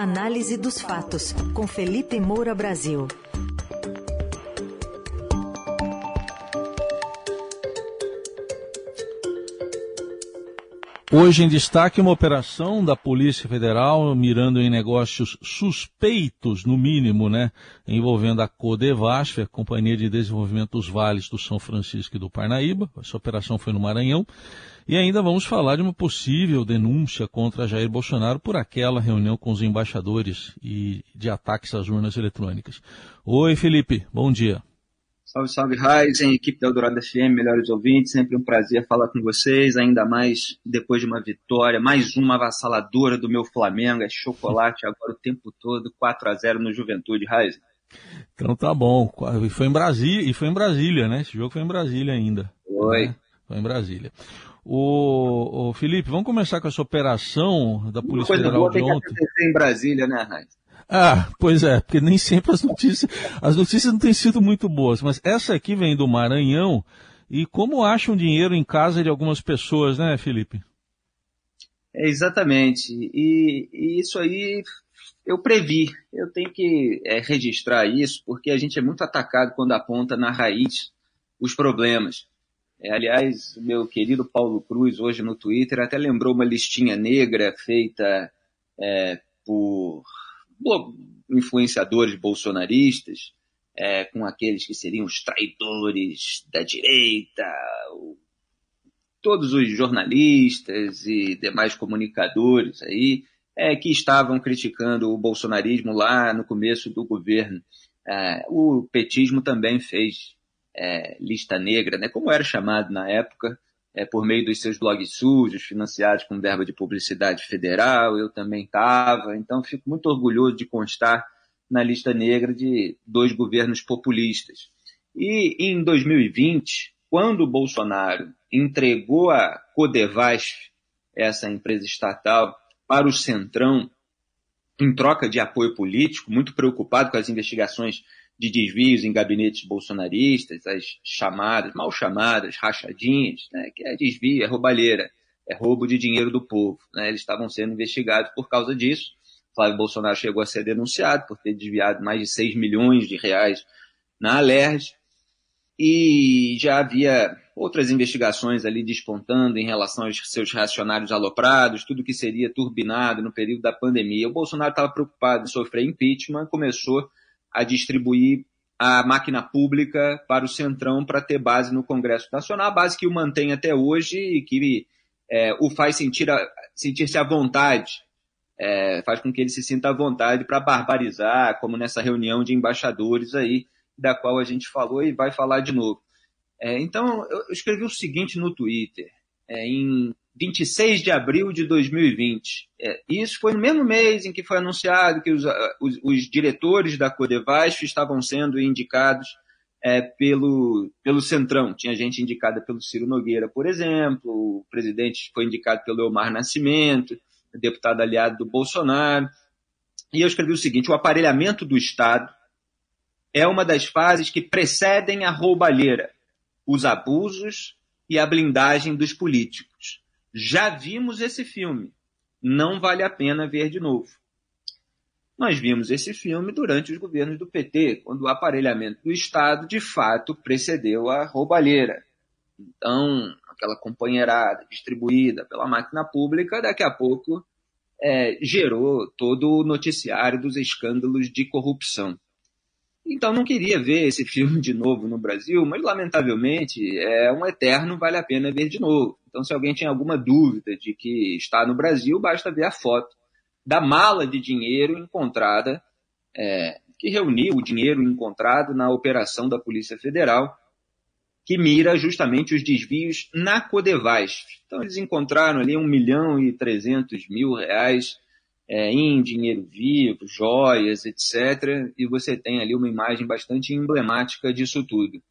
Análise dos fatos, com Felipe Moura Brasil. Hoje em destaque uma operação da Polícia Federal mirando em negócios suspeitos, no mínimo, né, envolvendo a Codevasf, a Companhia de Desenvolvimento dos Vales do São Francisco e do Parnaíba. Essa operação foi no Maranhão. E ainda vamos falar de uma possível denúncia contra Jair Bolsonaro por aquela reunião com os embaixadores e de ataques às urnas eletrônicas. Oi, Felipe, bom dia. Salve, salve, Ryzen, equipe da Eldorado FM, melhores ouvintes, sempre um prazer falar com vocês, ainda mais depois de uma vitória, mais uma avassaladora do meu Flamengo, é chocolate agora o tempo todo, 4 a 0 no Juventude, Ryzen. Então tá bom, e foi em Brasília, e foi em Brasília, né? Esse jogo foi em Brasília ainda. Foi. Né? Foi em Brasília. O, o, Felipe, vamos começar com essa operação da Polícia Federal de ontem. Tem que acontecer em Brasília, né, Ryzen? Ah, pois é, porque nem sempre as notícias, as notícias não têm sido muito boas, mas essa aqui vem do Maranhão e como acham dinheiro em casa de algumas pessoas, né, Felipe? É, exatamente. E, e isso aí eu previ. Eu tenho que é, registrar isso porque a gente é muito atacado quando aponta na raiz os problemas. É, aliás, meu querido Paulo Cruz, hoje no Twitter, até lembrou uma listinha negra feita é, por influenciadores bolsonaristas, é, com aqueles que seriam os traidores da direita, todos os jornalistas e demais comunicadores aí, é, que estavam criticando o bolsonarismo lá no começo do governo. É, o petismo também fez é, lista negra, né, como era chamado na época, é, por meio dos seus blogs sujos, financiados com verba de publicidade federal, eu também estava, então fico muito orgulhoso de constar na lista negra de dois governos populistas. E em 2020, quando o Bolsonaro entregou a Codevasf, essa empresa estatal, para o Centrão, em troca de apoio político, muito preocupado com as investigações de desvios em gabinetes bolsonaristas, as chamadas, mal chamadas, rachadinhas, né, que é desvio, é roubalheira, é roubo de dinheiro do povo. Né, eles estavam sendo investigados por causa disso. Flávio Bolsonaro chegou a ser denunciado por ter desviado mais de 6 milhões de reais na Alerj. E já havia outras investigações ali despontando em relação aos seus reacionários aloprados, tudo que seria turbinado no período da pandemia. O Bolsonaro estava preocupado em sofrer impeachment, começou a distribuir a máquina pública para o Centrão para ter base no Congresso Nacional, base que o mantém até hoje e que é, o faz sentir sentir-se à vontade, é, faz com que ele se sinta à vontade para barbarizar, como nessa reunião de embaixadores aí, da qual a gente falou e vai falar de novo. É, então, eu escrevi o seguinte no Twitter, é, em 26 de abril de 2020. É, isso foi no mesmo mês em que foi anunciado que os, os, os diretores da Codevasf estavam sendo indicados é, pelo, pelo Centrão. Tinha gente indicada pelo Ciro Nogueira, por exemplo, o presidente foi indicado pelo Elmar Nascimento, deputado aliado do Bolsonaro. E eu escrevi o seguinte: o aparelhamento do Estado é uma das fases que precedem a roubalheira, os abusos e a blindagem dos políticos. Já vimos esse filme. Não vale a pena ver de novo. Nós vimos esse filme durante os governos do PT, quando o aparelhamento do Estado de fato precedeu a roubalheira. Então, aquela companheirada distribuída pela máquina pública, daqui a pouco é, gerou todo o noticiário dos escândalos de corrupção. Então não queria ver esse filme de novo no Brasil, mas lamentavelmente é um eterno vale a pena ver de novo. Então se alguém tinha alguma dúvida de que está no Brasil, basta ver a foto da mala de dinheiro encontrada, é, que reuniu o dinheiro encontrado na operação da Polícia Federal, que mira justamente os desvios na Codevasf. Então eles encontraram ali um milhão e trezentos mil reais é, em dinheiro vivo, joias, etc. E você tem ali uma imagem bastante emblemática disso tudo.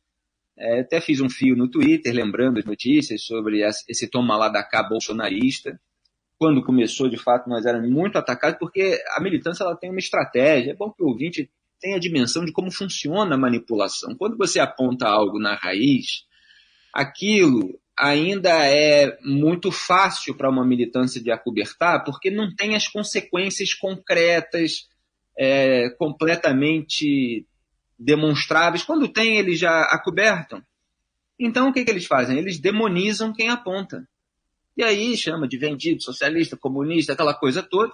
É, até fiz um fio no Twitter lembrando as notícias sobre esse toma lá da cá bolsonarista. Quando começou, de fato, nós éramos muito atacados, porque a militância ela tem uma estratégia. É bom que o ouvinte tenha a dimensão de como funciona a manipulação. Quando você aponta algo na raiz, aquilo ainda é muito fácil para uma militância de acobertar, porque não tem as consequências concretas, é, completamente demonstráveis. Quando tem, eles já acobertam. Então, o que, que eles fazem? Eles demonizam quem aponta. E aí chama de vendido, socialista, comunista, aquela coisa toda.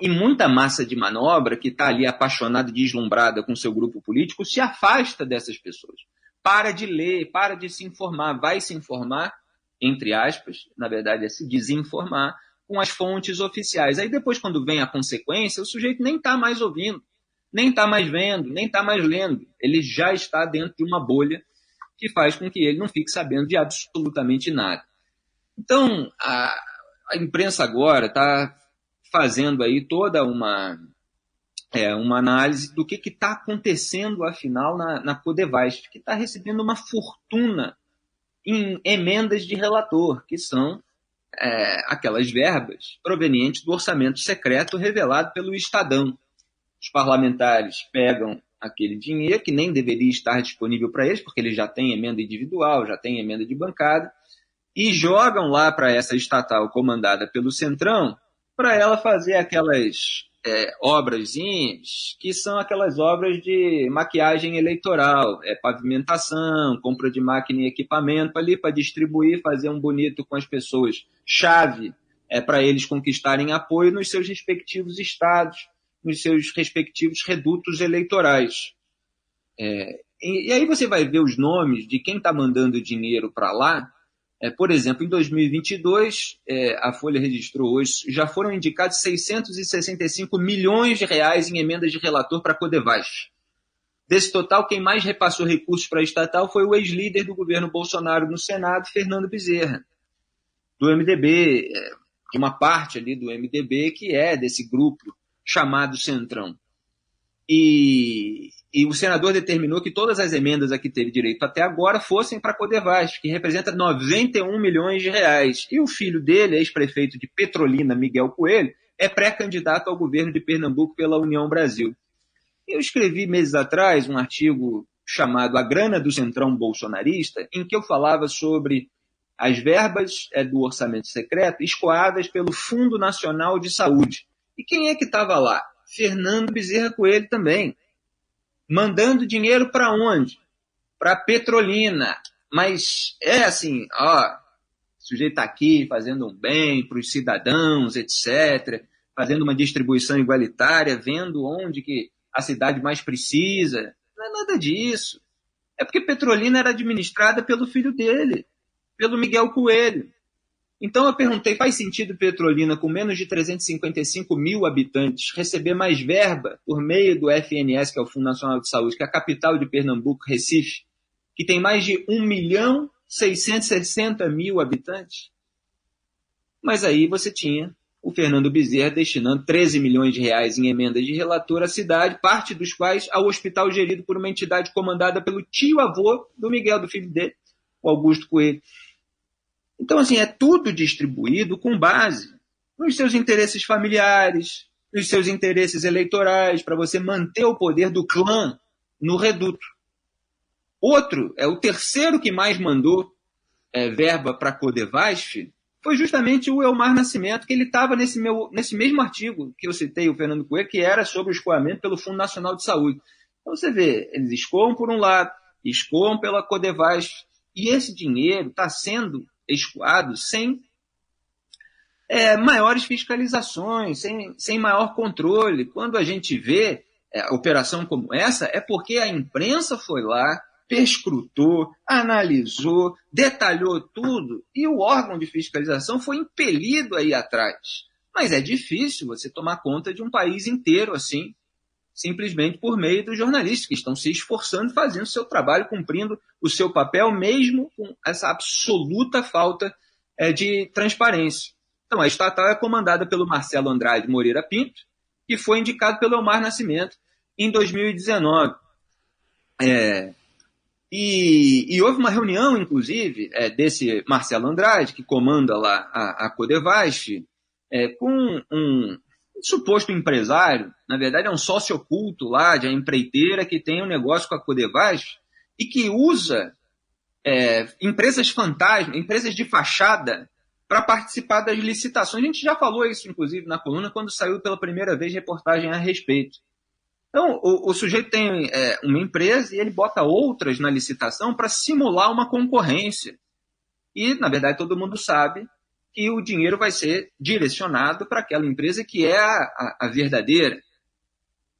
E muita massa de manobra que está ali apaixonada, deslumbrada com seu grupo político, se afasta dessas pessoas. Para de ler, para de se informar, vai se informar, entre aspas, na verdade é se desinformar, com as fontes oficiais. Aí depois, quando vem a consequência, o sujeito nem está mais ouvindo, nem está mais vendo, nem está mais lendo. Ele já está dentro de uma bolha que faz com que ele não fique sabendo de absolutamente nada. Então, a, a imprensa agora está fazendo aí toda uma, é, uma análise do que está acontecendo, afinal, na, na que está recebendo uma fortuna em emendas de relator, que são é, aquelas verbas provenientes do orçamento secreto revelado pelo Estadão. Os parlamentares pegam aquele dinheiro que nem deveria estar disponível para eles, porque eles já têm emenda individual, já têm emenda de bancada, e jogam lá para essa estatal comandada pelo Centrão, para ela fazer aquelas é, obrazinhas que são aquelas obras de maquiagem eleitoral, é, pavimentação, compra de máquina e equipamento ali para distribuir, fazer um bonito com as pessoas, chave é, para eles conquistarem apoio nos seus respectivos estados, nos seus respectivos redutos eleitorais. É, e, e, aí você vai ver os nomes de quem está mandando dinheiro para lá. É, por exemplo, em 2022, é, a Folha registrou hoje, já foram indicados 665 milhões de reais em emendas de relator para a. Desse total, quem mais repassou recursos para a estatal foi o ex-líder do governo Bolsonaro no Senado, Fernando Bezerra, do MDB, é, de uma parte ali do MDB que é desse grupo chamado Centrão. E, e, o senador determinou que todas as emendas a que teve direito até agora fossem para a Codevasf, que representa 91 milhões de reais. E o filho dele, ex-prefeito de Petrolina, Miguel Coelho, é pré-candidato ao governo de Pernambuco pela União Brasil. Eu escrevi meses atrás um artigo chamado A Grana do Centrão Bolsonarista, em que eu falava sobre as verbas é, do orçamento secreto escoadas pelo Fundo Nacional de Saúde, e quem é que estava lá? Fernando Bezerra Coelho também. Mandando dinheiro para onde? Para Petrolina. Mas é assim, ó, o sujeito está aqui fazendo um bem para os cidadãos, etc., fazendo uma distribuição igualitária, vendo onde que a cidade mais precisa. Não é nada disso. É porque Petrolina era administrada pelo filho dele, pelo Miguel Coelho. Então eu perguntei, faz sentido Petrolina, com menos de 355 mil habitantes, receber mais verba por meio do FNS, que é o Fundo Nacional de Saúde, que é a capital de Pernambuco, Recife, que tem mais de 1 milhão 660 mil habitantes? Mas aí você tinha o Fernando Bezerra destinando 13 milhões de reais em emendas de relator à cidade, parte dos quais ao hospital gerido por uma entidade comandada pelo tio-avô do Miguel, do filho dele, o Augusto Coelho. Então, assim, é tudo distribuído com base nos seus interesses familiares, nos seus interesses eleitorais, para você manter o poder do clã no reduto. Outro, é o terceiro que mais mandou é, verba para Codevasf, foi justamente o Elmar Nascimento, que ele estava nesse, nesse mesmo artigo que eu citei, o Fernando Coelho, que era sobre o escoamento pelo Fundo Nacional de Saúde. Então você vê, eles escoam por um lado, escoam pela Codevasf, e esse dinheiro está sendo escoado sem é, maiores fiscalizações, sem, sem maior controle. Quando a gente vê é, operação como essa, é porque a imprensa foi lá, perscrutou, analisou, detalhou tudo e o órgão de fiscalização foi impelido aí atrás. Mas é difícil você tomar conta de um país inteiro assim, simplesmente por meio dos jornalistas que estão se esforçando, fazendo seu trabalho, cumprindo o seu papel, mesmo com essa absoluta falta é, de transparência. Então, a estatal é comandada pelo Marcelo Andrade Moreira Pinto, que foi indicado pelo Omar Nascimento em 2019. É, e, e, houve uma reunião, inclusive, é, desse Marcelo Andrade, que comanda lá a, a é, com um, suposto empresário, na verdade é um sócio oculto lá, de uma empreiteira que tem um negócio com a Codevas e que usa é, empresas fantasma, empresas de fachada, para participar das licitações. A gente já falou isso, inclusive, na coluna, quando saiu pela primeira vez reportagem a respeito. Então, o, o sujeito tem é, uma empresa e ele bota outras na licitação para simular uma concorrência. E, na verdade, todo mundo sabe que o dinheiro vai ser direcionado para aquela empresa que é a, a, a verdadeira.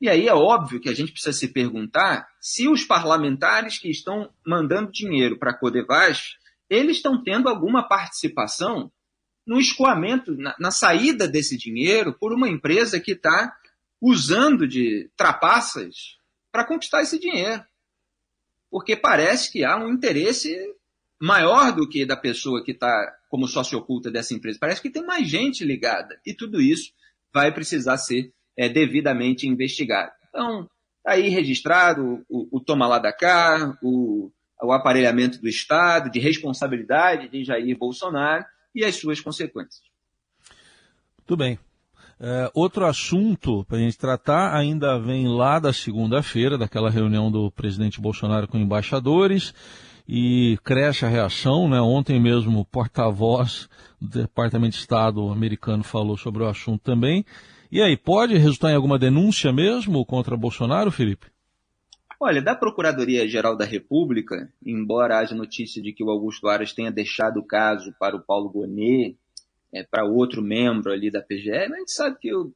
E aí é óbvio que a gente precisa se perguntar se os parlamentares que estão mandando dinheiro para a Codevas, eles estão tendo alguma participação no escoamento, na, na saída desse dinheiro por uma empresa que está usando de trapaças para conquistar esse dinheiro. Porque parece que há um interesse maior do que da pessoa que está como sócio oculta dessa empresa. Parece que tem mais gente ligada. E tudo isso vai precisar ser é, devidamente investigado. Então, tá aí registrado o, o toma lá da cá, o, o aparelhamento do Estado, de responsabilidade de Jair Bolsonaro e as suas consequências. Muito bem. É, outro assunto para a gente tratar ainda vem lá da segunda-feira, daquela reunião do presidente Bolsonaro com embaixadores, e cresce a reação. Né? Ontem mesmo o porta-voz do Departamento de Estado americano falou sobre o assunto também. E aí, pode resultar em alguma denúncia mesmo contra Bolsonaro, Felipe? Olha, da Procuradoria-Geral da República, embora haja notícia de que o Augusto Aras tenha deixado o caso para o Paulo Gonet, é, para outro membro ali da PGE, a gente sabe que o,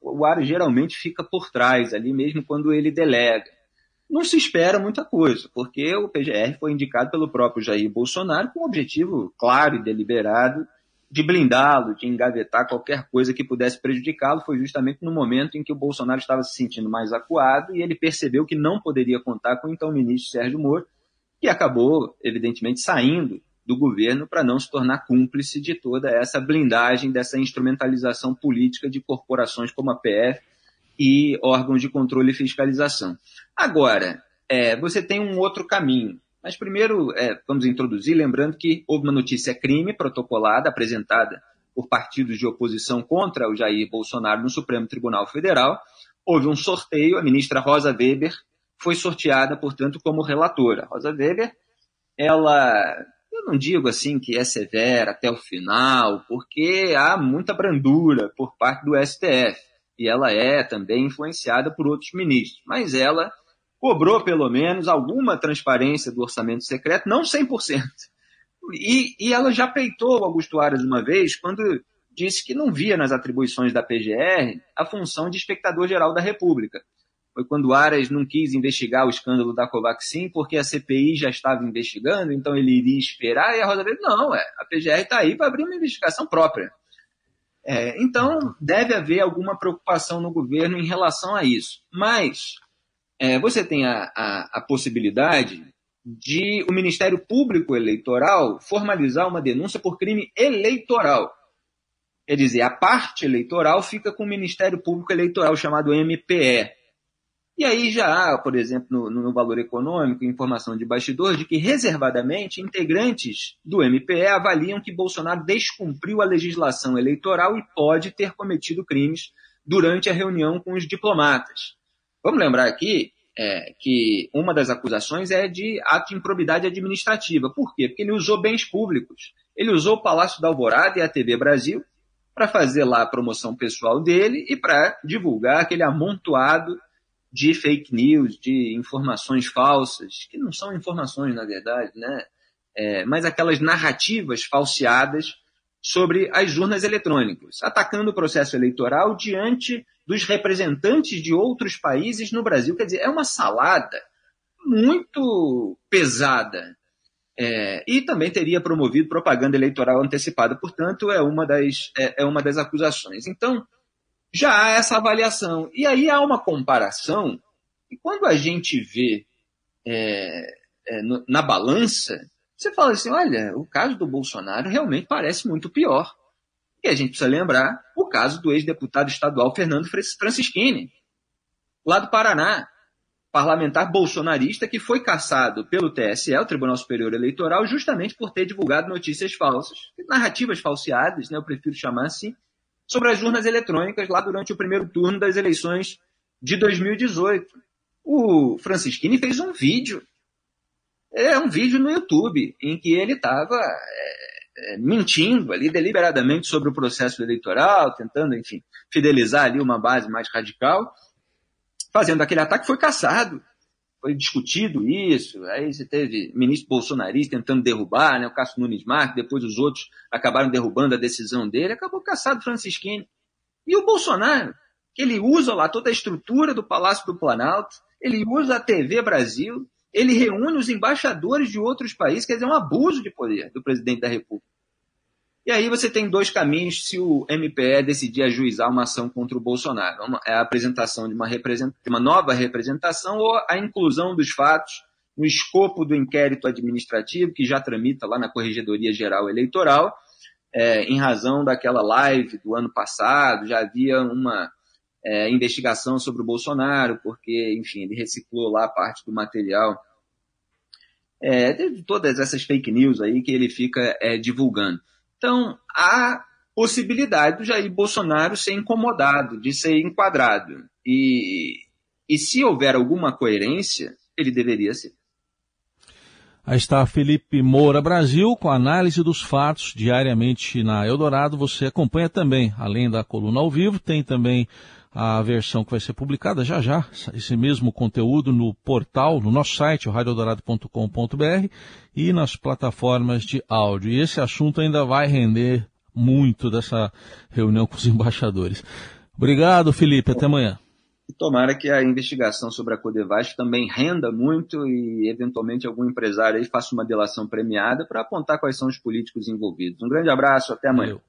o Aras geralmente fica por trás ali, mesmo quando ele delega. Não se espera muita coisa, porque o PGR foi indicado pelo próprio Jair Bolsonaro com um objetivo claro e deliberado de blindá-lo, de engavetar qualquer coisa que pudesse prejudicá-lo, foi justamente no momento em que o Bolsonaro estava se sentindo mais acuado e ele percebeu que não poderia contar com o então ministro Sérgio Moro, que acabou, evidentemente, saindo do governo para não se tornar cúmplice de toda essa blindagem, dessa instrumentalização política de corporações como a PF e órgãos de controle e fiscalização. Agora, é, você tem um outro caminho. Mas primeiro, é, vamos introduzir, lembrando que houve uma notícia crime protocolada, apresentada por partidos de oposição contra o Jair Bolsonaro no Supremo Tribunal Federal. Houve um sorteio, a ministra Rosa Weber foi sorteada, portanto, como relatora. Rosa Weber, ela, eu não digo assim que é severa até o final, porque há muita brandura por parte do STF. E ela é também influenciada por outros ministros. Mas ela cobrou pelo menos alguma transparência do orçamento secreto, não 100%. E, e ela já peitou Augusto Aras uma vez, quando disse que não via nas atribuições da PGR a função de espectador geral da República. Foi quando Aras não quis investigar o escândalo da Covaxin, porque a CPI já estava investigando, então ele iria esperar, e a Rosa Weber, não, é, a PGR está aí para abrir uma investigação própria. É, então, deve haver alguma preocupação no governo em relação a isso. Mas é, você tem a, a, a possibilidade de o Ministério Público Eleitoral formalizar uma denúncia por crime eleitoral. Quer dizer, a parte eleitoral fica com o Ministério Público Eleitoral, chamado MPE. E aí já há, por exemplo, no, no, valor econômico, informação de bastidor de que, reservadamente, integrantes do MPE avaliam que Bolsonaro descumpriu a legislação eleitoral e pode ter cometido crimes durante a reunião com os diplomatas. Vamos lembrar aqui é, que uma das acusações é de ato de improbidade administrativa. Por quê? Porque ele usou bens públicos. Ele usou o Palácio da Alvorada e a TV Brasil para fazer lá a promoção pessoal dele e para divulgar aquele amontoado de fake news, de informações falsas, que não são informações, na verdade, né? É, mas aquelas narrativas falseadas sobre as urnas eletrônicas, atacando o processo eleitoral diante dos representantes de outros países no Brasil. Quer dizer, é uma salada muito pesada. É, e também teria promovido propaganda eleitoral antecipada, portanto, é uma, das, é, é uma das acusações. Então, já há essa avaliação. E aí há uma comparação, e quando a gente vê é, é na balança, você fala assim: olha, o caso do Bolsonaro realmente parece muito pior. E a gente precisa lembrar o caso do ex-deputado estadual Fernando Francischini, lá do Paraná, parlamentar bolsonarista que foi caçado pelo TSE, o Tribunal Superior Eleitoral, justamente por ter divulgado notícias falsas, narrativas falseadas, né, eu prefiro chamar assim, sobre as urnas eletrônicas lá durante o primeiro turno das eleições de 2018. O Francisquini fez um vídeo é um vídeo no YouTube em que ele estava é, é, mentindo ali deliberadamente sobre o processo eleitoral, tentando, enfim, fidelizar ali uma base mais radical, fazendo aquele ataque, foi caçado. Foi discutido isso, aí você teve ministro bolsonarista tentando derrubar, né, o Cássio Nunes Marques, depois os outros acabaram derrubando a decisão dele, acabou caçado Francisquini. E o Bolsonaro, que ele usa lá toda a estrutura do Palácio do Planalto, ele usa a TV Brasil, ele reúne os embaixadores de outros países, quer dizer, é um abuso de poder do presidente da República. E aí você tem dois caminhos se o MPE decidir ajuizar uma ação contra o Bolsonaro. É a apresentação de uma, de uma nova representação ou a inclusão dos fatos no escopo do inquérito administrativo que já tramita lá na Corregedoria Geral Eleitoral, é, em razão daquela live do ano passado, já havia uma é, investigação sobre o Bolsonaro, porque, enfim, ele reciclou lá parte do material. É, teve todas essas fake news aí que ele fica é, divulgando. Então, há possibilidade do Jair Bolsonaro ser incomodado, de ser enquadrado. E, e se houver alguma coerência, ele deveria ser. Aí está Felipe Moura Brasil com análise dos fatos diariamente na Eldorado. Você acompanha também, além da coluna ao vivo, tem também a versão que vai ser publicada já já, esse mesmo conteúdo no portal, no nosso site, radiodourado.com.br e nas plataformas de áudio. E esse assunto ainda vai render muito dessa reunião com os embaixadores. Obrigado, Felipe. Até amanhã. tomara que a investigação sobre a Codevasf também renda muito e, eventualmente, algum empresário aí faça uma delação premiada para apontar quais são os políticos envolvidos. Um grande abraço, até amanhã. Valeu.